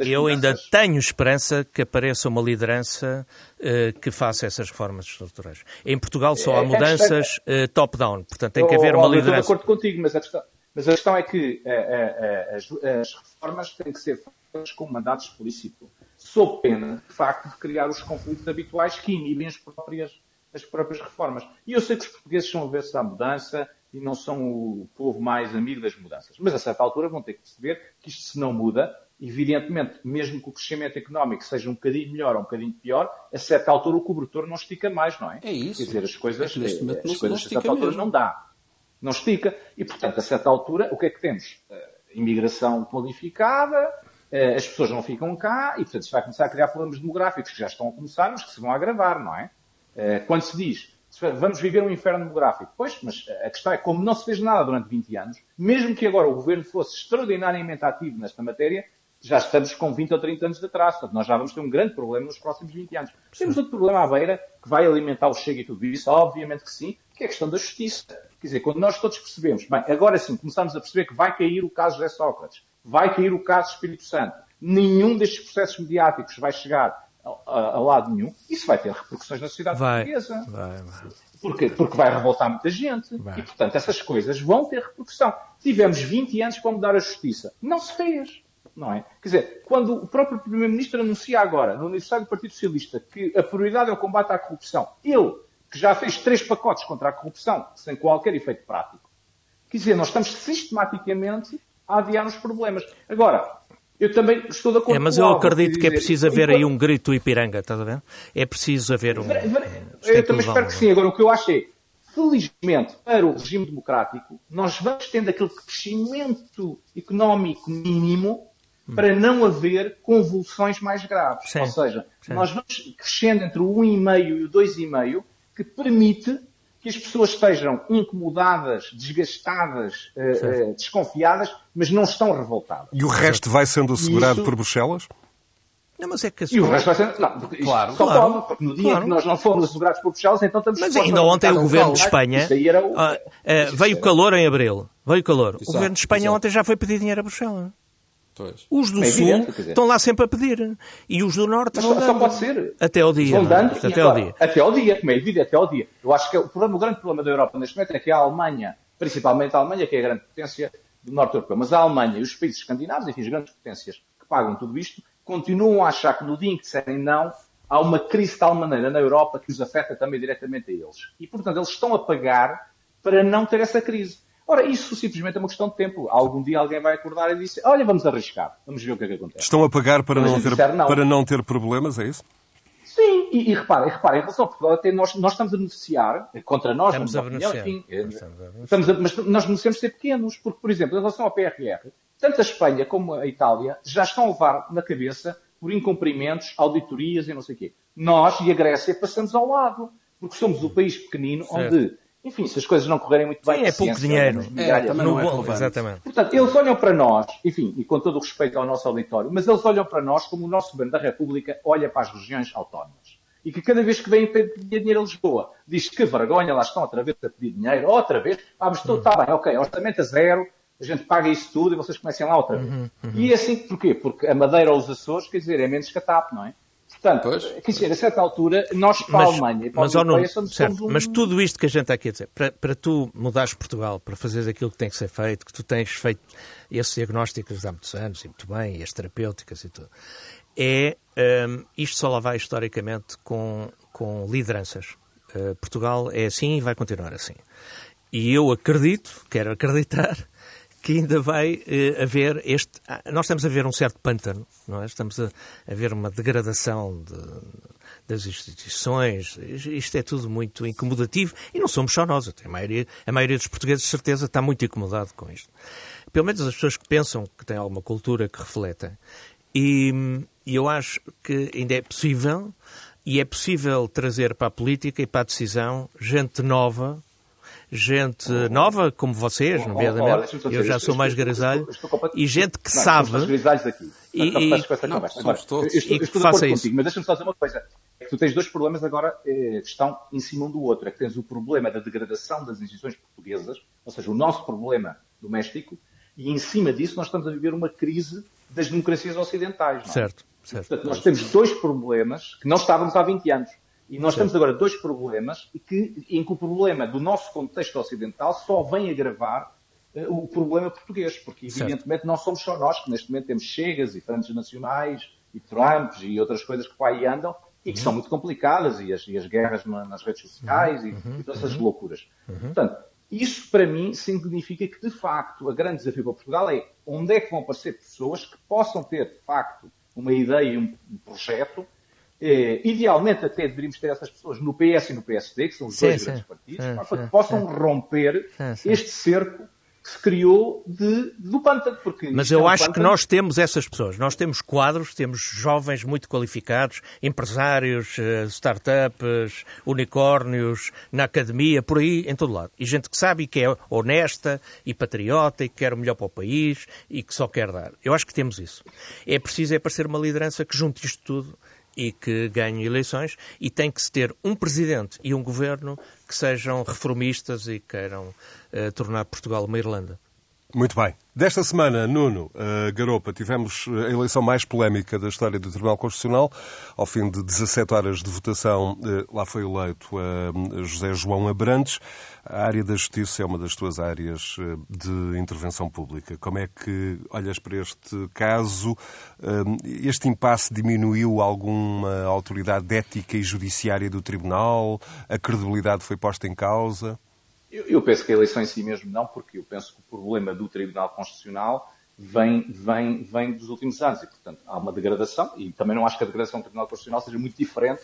eu ainda tenho esperança que apareça uma liderança uh, que faça essas reformas estruturais. Em Portugal só há é, mudanças uh, top-down, portanto tem que haver uma liderança. Eu estou de acordo contigo, mas a questão, mas a questão é que a, a, a, as, as, reformas têm que ser feitas com mandato explícito, sob pena, de facto, de criar os conflitos habituais que inibem as próprias, as próprias reformas. E eu sei que os portugueses são avessos à mudança e não são o povo mais amigo das mudanças. Mas a certa altura vão ter que perceber que isto se não muda, evidentemente, mesmo que o crescimento económico seja um bocadinho melhor ou um bocadinho pior, a certa altura o cobertor não estica mais, não é? É isso. Quer dizer, as coisas, é as coisas a certa altura não dá não estica. E, portanto, a certa altura, o que é que temos? Imigração qualificada, uh, as pessoas não ficam cá e, portanto, isso vai começar a criar problemas demográficos que já estão a começar, mas que se vão agravar, não é? Uh, quando se diz vamos viver um inferno demográfico, pois, mas a questão é como não se fez nada durante 20 anos, mesmo que agora o governo fosse extraordinariamente ativo nesta matéria, já estamos com 20 ou 30 anos de atraso. Portanto, nós já vamos ter um grande problema nos próximos 20 anos. Temos outro problema à beira que vai alimentar o Chega e tudo isso, obviamente que sim, que é a questão da justiça. Quer dizer, quando nós todos percebemos, bem, agora sim, começamos a perceber que vai cair o caso José Sócrates, vai cair o caso Espírito Santo, nenhum destes processos mediáticos vai chegar a, a, a lado nenhum, isso vai ter repercussões na sociedade vai, portuguesa. Vai, vai. Porque, porque vai revoltar muita gente. Vai. E, portanto, essas coisas vão ter repercussão. Tivemos 20 anos para mudar a justiça. Não se fez. Não é? Quer dizer, quando o próprio Primeiro-Ministro anuncia agora, no Universidade do Partido Socialista, que a prioridade é o combate à corrupção, ele, que já fez três pacotes contra a corrupção, sem qualquer efeito prático, quer dizer, nós estamos sistematicamente a adiar os problemas. Agora, eu também estou de acordo é, mas eu acredito que é preciso haver aí um grito Ipiranga, estás a ver? É preciso haver um. Eu também espero que sim. Agora, o que eu acho é, felizmente, para o regime democrático, nós vamos tendo aquele crescimento económico mínimo para não haver convulsões mais graves. Sim, Ou seja, sim. nós vamos crescendo entre o 1,5 e o 2,5, que permite que as pessoas estejam incomodadas, desgastadas, uh, uh, desconfiadas, mas não estão revoltadas. E o resto vai sendo assegurado Isso... por Bruxelas? Não, mas é que E o resto vai ser. Não, claro, só claro, pode, porque no dia claro. que nós não fomos assegurados por Bruxelas, então estamos Mas ainda ontem o governo de Espanha. O... Ah, uh, veio calor em abril. Veio calor. Exato, o governo de Espanha exato. ontem já foi pedir dinheiro a Bruxelas. Pois. Os do é Sul evidente, estão lá sempre a pedir. E os do Norte Mas vão só, dando. só pode ser. Até ao dia. Vão dando, até agora, ao dia. Até ao dia, como é evidente, até ao dia. Eu acho que o, problema, o grande problema da Europa neste momento é que a Alemanha, principalmente a Alemanha, que é a grande potência do Norte Europeu, mas a Alemanha e os países escandinavos, enfim, as grandes potências que pagam tudo isto, continuam a achar que no dia em que disserem não, há uma crise de tal maneira na Europa que os afeta também diretamente a eles. E, portanto, eles estão a pagar para não ter essa crise. Ora, isso simplesmente é uma questão de tempo. Algum dia alguém vai acordar e dizer, olha, vamos arriscar, vamos ver o que é que acontece. Estão a pagar para, não ter, não. para não ter problemas, é isso? Sim, e, e reparem, reparem, em relação ao Portugal, até nós, nós estamos a beneficiar, contra nós, estamos a beneficiar. Enfim, estamos a, mas nós beneficiamos ser pequenos, porque, por exemplo, em relação ao PRR, tanto a Espanha como a Itália já estão a levar na cabeça por incumprimentos, auditorias e não sei o quê. Nós e a Grécia passamos ao lado, porque somos o país pequenino certo. onde enfim, se as coisas não correrem muito bem... Sim, é pouco dinheiro. É, também não, não é Exatamente. Portanto, eles olham para nós, enfim, e com todo o respeito ao nosso auditório, mas eles olham para nós como o nosso Governo da República olha para as regiões autónomas. E que cada vez que vêm pedir dinheiro a Lisboa, diz que vergonha, lá estão outra vez a pedir dinheiro, outra vez, ah, mas estou, está bem, ok, orçamento a zero, a gente paga isso tudo e vocês comecem lá outra vez. Uhum, uhum. E é assim, porquê? Porque a Madeira ou os Açores, quer dizer, é menos que a TAP, não é? Portanto, pois. quer dizer, a certa altura, nós para mas, a Alemanha para mas, a Europeia somos, certo, um... Mas tudo isto que a gente está aqui a dizer, para, para tu mudares Portugal, para fazeres aquilo que tem que ser feito, que tu tens feito esses diagnósticos há muitos anos, e muito bem, e as terapêuticas e tudo, é, um, isto só lá vai historicamente com, com lideranças. Uh, Portugal é assim e vai continuar assim. E eu acredito, quero acreditar, que ainda vai eh, haver este. Ah, nós estamos a ver um certo pântano, não é? Estamos a, a ver uma degradação de, das instituições. Isto é tudo muito incomodativo e não somos só nós. A maioria, a maioria dos portugueses, de certeza, está muito incomodado com isto. Pelo menos as pessoas que pensam que têm alguma cultura que refletem. E, e eu acho que ainda é possível, e é possível trazer para a política e para a decisão gente nova gente nova como vocês, nomeadamente, oh, oh, eu já sou mais grisalho, e gente que não, sabe... aqui. E, e, que faça isso. Contigo, mas deixa-me só dizer uma coisa. É que tu tens dois problemas agora eh, que estão em cima um do outro. É que tens o problema da degradação das instituições portuguesas, ou seja, o nosso problema doméstico, e em cima disso nós estamos a viver uma crise das democracias ocidentais. Não? É? Certo, certo. Portanto, nós temos dois problemas que não estávamos há 20 anos. E nós temos agora dois problemas que, em que o problema do nosso contexto ocidental só vem agravar uh, o problema português, porque evidentemente certo. não somos só nós que neste momento temos chegas e frentes nacionais e Trumps e outras coisas que para aí andam e que uhum. são muito complicadas e as, e as guerras nas redes sociais uhum. e, uhum. e, todas essas uhum. loucuras. Uhum. Portanto, isso para mim significa que de facto a grande desafio para Portugal é onde é que vão aparecer pessoas que possam ter de facto uma ideia e um projeto eh, idealmente até deveríamos ter essas pessoas no PS e no PSD, que são os sim, dois sim, grandes partidos, sim, para que possam romper este cerco que se criou de, do pântano. Porque Mas eu é acho pântano. que nós temos essas pessoas. Nós temos quadros, temos jovens muito qualificados, empresários, eh, startups, unicórnios, na academia, por aí, em todo lado. E gente que sabe e que é honesta e patriota e que quer o melhor para o país e que só quer dar. Eu acho que temos isso. É preciso é aparecer uma liderança que junte isto tudo e que ganhe eleições e tem que se ter um presidente e um governo que sejam reformistas e queiram uh, tornar Portugal uma Irlanda. Muito bem. Desta semana, Nuno uh, Garopa, tivemos a eleição mais polémica da história do Tribunal Constitucional. Ao fim de 17 horas de votação, uh, lá foi eleito uh, José João Abrantes. A área da justiça é uma das tuas áreas de intervenção pública. Como é que olhas para este caso? Este impasse diminuiu alguma autoridade ética e judiciária do Tribunal? A credibilidade foi posta em causa? Eu, eu, penso que a eleição em si mesmo não, porque eu penso que o problema do Tribunal Constitucional vem, vem, vem dos últimos anos e, portanto, há uma degradação e também não acho que a degradação do Tribunal Constitucional seja muito diferente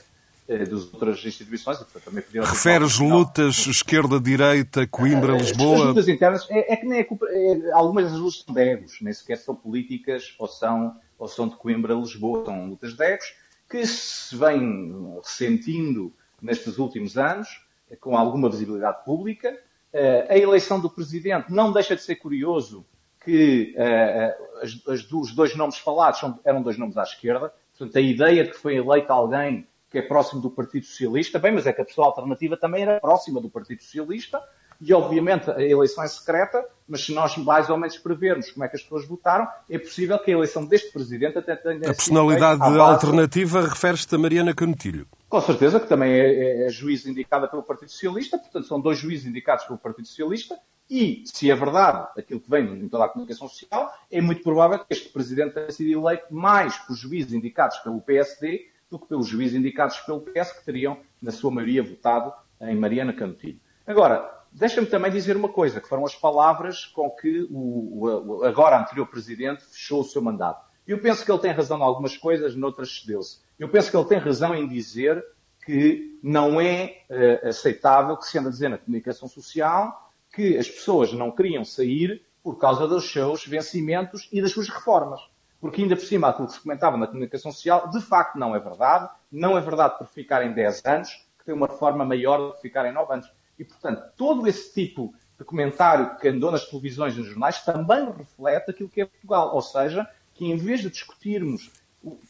eh, das outras instituições. E, portanto, também Referes lutas esquerda-direita, Coimbra-Lisboa? As lutas internas, é, é que nem é, é, algumas das lutas são de egos, nem sequer são políticas ou são, ou são de Coimbra-Lisboa, são lutas de egos que se vêm ressentindo nestes últimos anos com alguma visibilidade pública. Eh, a eleição do presidente não deixa de ser curioso que eh, as, as, os dois nomes falados eram dois nomes à esquerda. Portanto, a ideia de que foi eleito alguém que é próximo do Partido Socialista, bem, mas é que a pessoa alternativa também era próxima do Partido Socialista, e obviamente a eleição é secreta, mas se nós mais ou menos prevermos como é que as pessoas votaram, é possível que a eleição deste Presidente até tenha A personalidade alternativa refere-se a Mariana Canutilho. Com certeza, que também é, é, é juiz indicada pelo Partido Socialista, portanto são dois juízes indicados pelo Partido Socialista, e se é verdade aquilo que vem em toda a comunicação social, é muito provável que este Presidente tenha sido eleito mais por juízes indicados pelo PSD do que pelos juízes indicados pelo PS, que teriam, na sua maioria, votado em Mariana Canutilho. Agora, deixa-me também dizer uma coisa, que foram as palavras com que o, o agora anterior Presidente fechou o seu mandato. Eu penso que ele tem razão em algumas coisas, noutras cedeu-se. Eu penso que ele tem razão em dizer que não é uh, aceitável que se anda a dizer na comunicação social que as pessoas não queriam sair por causa dos seus vencimentos e das suas reformas. Porque ainda por cima aquilo que se comentava na comunicação social, de facto não é verdade. Não é verdade por ficarem 10 anos, que tem uma reforma maior do que ficarem 9 anos. E, portanto, todo esse tipo de comentário que andou nas televisões e nos jornais também reflete aquilo que é Portugal. Ou seja, que em vez de discutirmos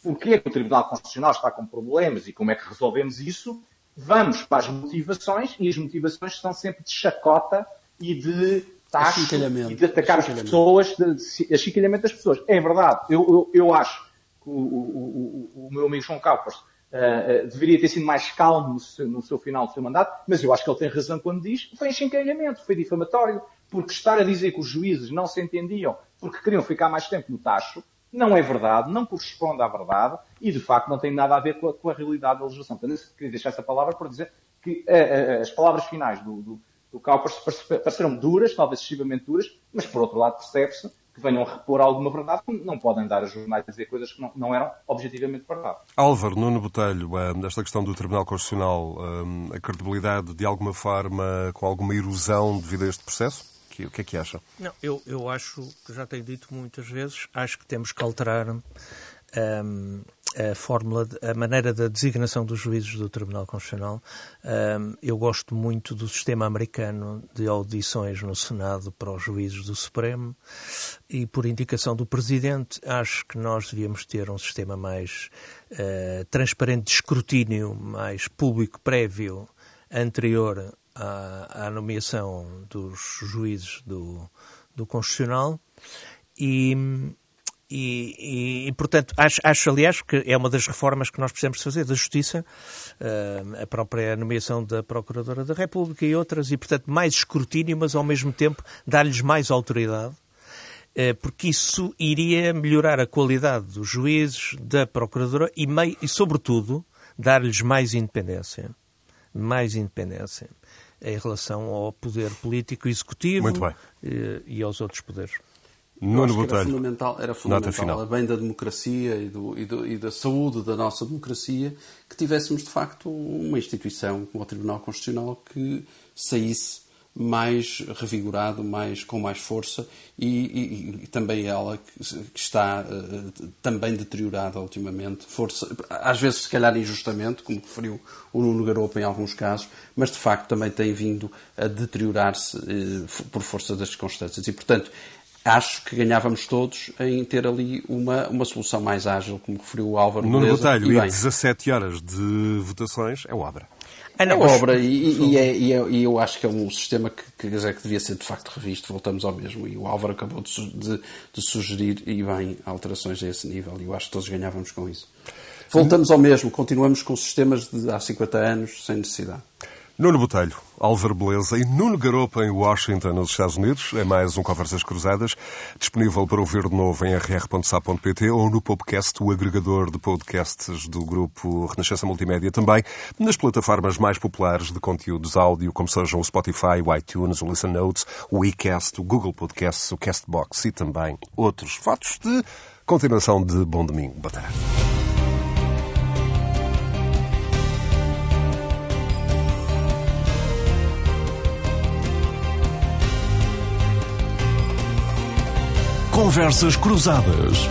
porquê é que o Tribunal Constitucional está com problemas e como é que resolvemos isso, vamos para as motivações e as motivações são sempre de chacota e de taxa e de atacar as pessoas, de, achicalhamento das pessoas. É verdade, eu, eu, eu acho que o, o, o, o, meu amigo João Calpas uh, uh, deveria ter sido mais calmo no seu, no seu, final do seu mandato, mas eu acho que ele tem razão quando diz que foi achincalhamento, foi difamatório, porque estar a dizer que os juízes não se entendiam porque queriam ficar mais tempo no tacho, não é verdade, não corresponde à verdade e, de facto, não tem nada a ver com a, com a realidade da legislação. Portanto, eu queria deixar essa palavra para dizer que uh, as palavras finais do, do, do pareceram duras, talvez excessivamente duras, mas, por outro lado, percebe-se que venham repor alguma verdade, não podem dar a jornais a dizer coisas que não, não eram objetivamente verdade. Álvaro, Nuno Botelho, esta questão do Tribunal Constitucional, a credibilidade, de alguma forma, com alguma erosão devido a este processo? O que é que acha? Não, eu, eu acho, que já tenho dito muitas vezes, acho que temos que alterar um, a fórmula, a maneira da designação dos juízes do Tribunal Constitucional. Eu gosto muito do sistema americano de audições no Senado para os juízes do Supremo e, por indicação do Presidente, acho que nós devíamos ter um sistema mais uh, transparente de escrutínio, mais público, prévio, anterior à, à nomeação dos juízes do, do Constitucional e, e, e, portanto, acho, acho, aliás, que é uma das reformas que nós precisamos fazer da Justiça, uh, a própria nomeação da Procuradora da República e outras, e, portanto, mais escrutínio, mas ao mesmo tempo dar-lhes mais autoridade, uh, porque isso iria melhorar a qualidade dos juízes, da Procuradora e, e sobretudo, dar-lhes mais independência. Mais independência em relação ao poder político executivo e, e aos outros poderes. Nuno Botelho. Era fundamental, era fundamental a bem da democracia e, do, e, do, e, da saúde da nossa democracia, que tivéssemos de facto uma instituição como o Tribunal Constitucional que saísse mais revigorado, mais, com mais força e, e, também ela que, que está uh, também deteriorada ultimamente. Força, às vezes, se calhar injustamente, como referiu o Nuno Garopa em alguns casos, mas de facto também tem vindo a deteriorar-se uh, por força das circunstâncias. E, portanto, acho que ganhávamos todos em ter ali uma, uma solução mais ágil, como referiu o Álvaro Nuno Botelho, e, e 17 horas de votações é obra. É, não, é obra e, e, é, e, é, e, eu acho que é um sistema que, que, que, devia ser de facto revisto. Voltamos ao mesmo. E o Álvaro acabou de, de, de sugerir, e bem, alterações a esse nível. E eu acho que todos ganhávamos com isso. Voltamos ao mesmo. Continuamos com sistemas de há 50 anos, sem necessidade. Nuno Botelho, Álvaro Beleza e Nuno Garopa em Washington, nos Estados Unidos. É mais um Conversas Cruzadas, disponível para ouvir de novo em rr.sa.pt ou no podcast, o agregador de podcasts do grupo Renascença Multimédia, também nas plataformas mais populares de conteúdos áudio, como sejam o Spotify, o iTunes, o Listen Notes, o iCast, o Google Podcasts, o Castbox e também outros. Fatos de continuação de Bom Domingo. Boa tarde. Conversas Cruzadas.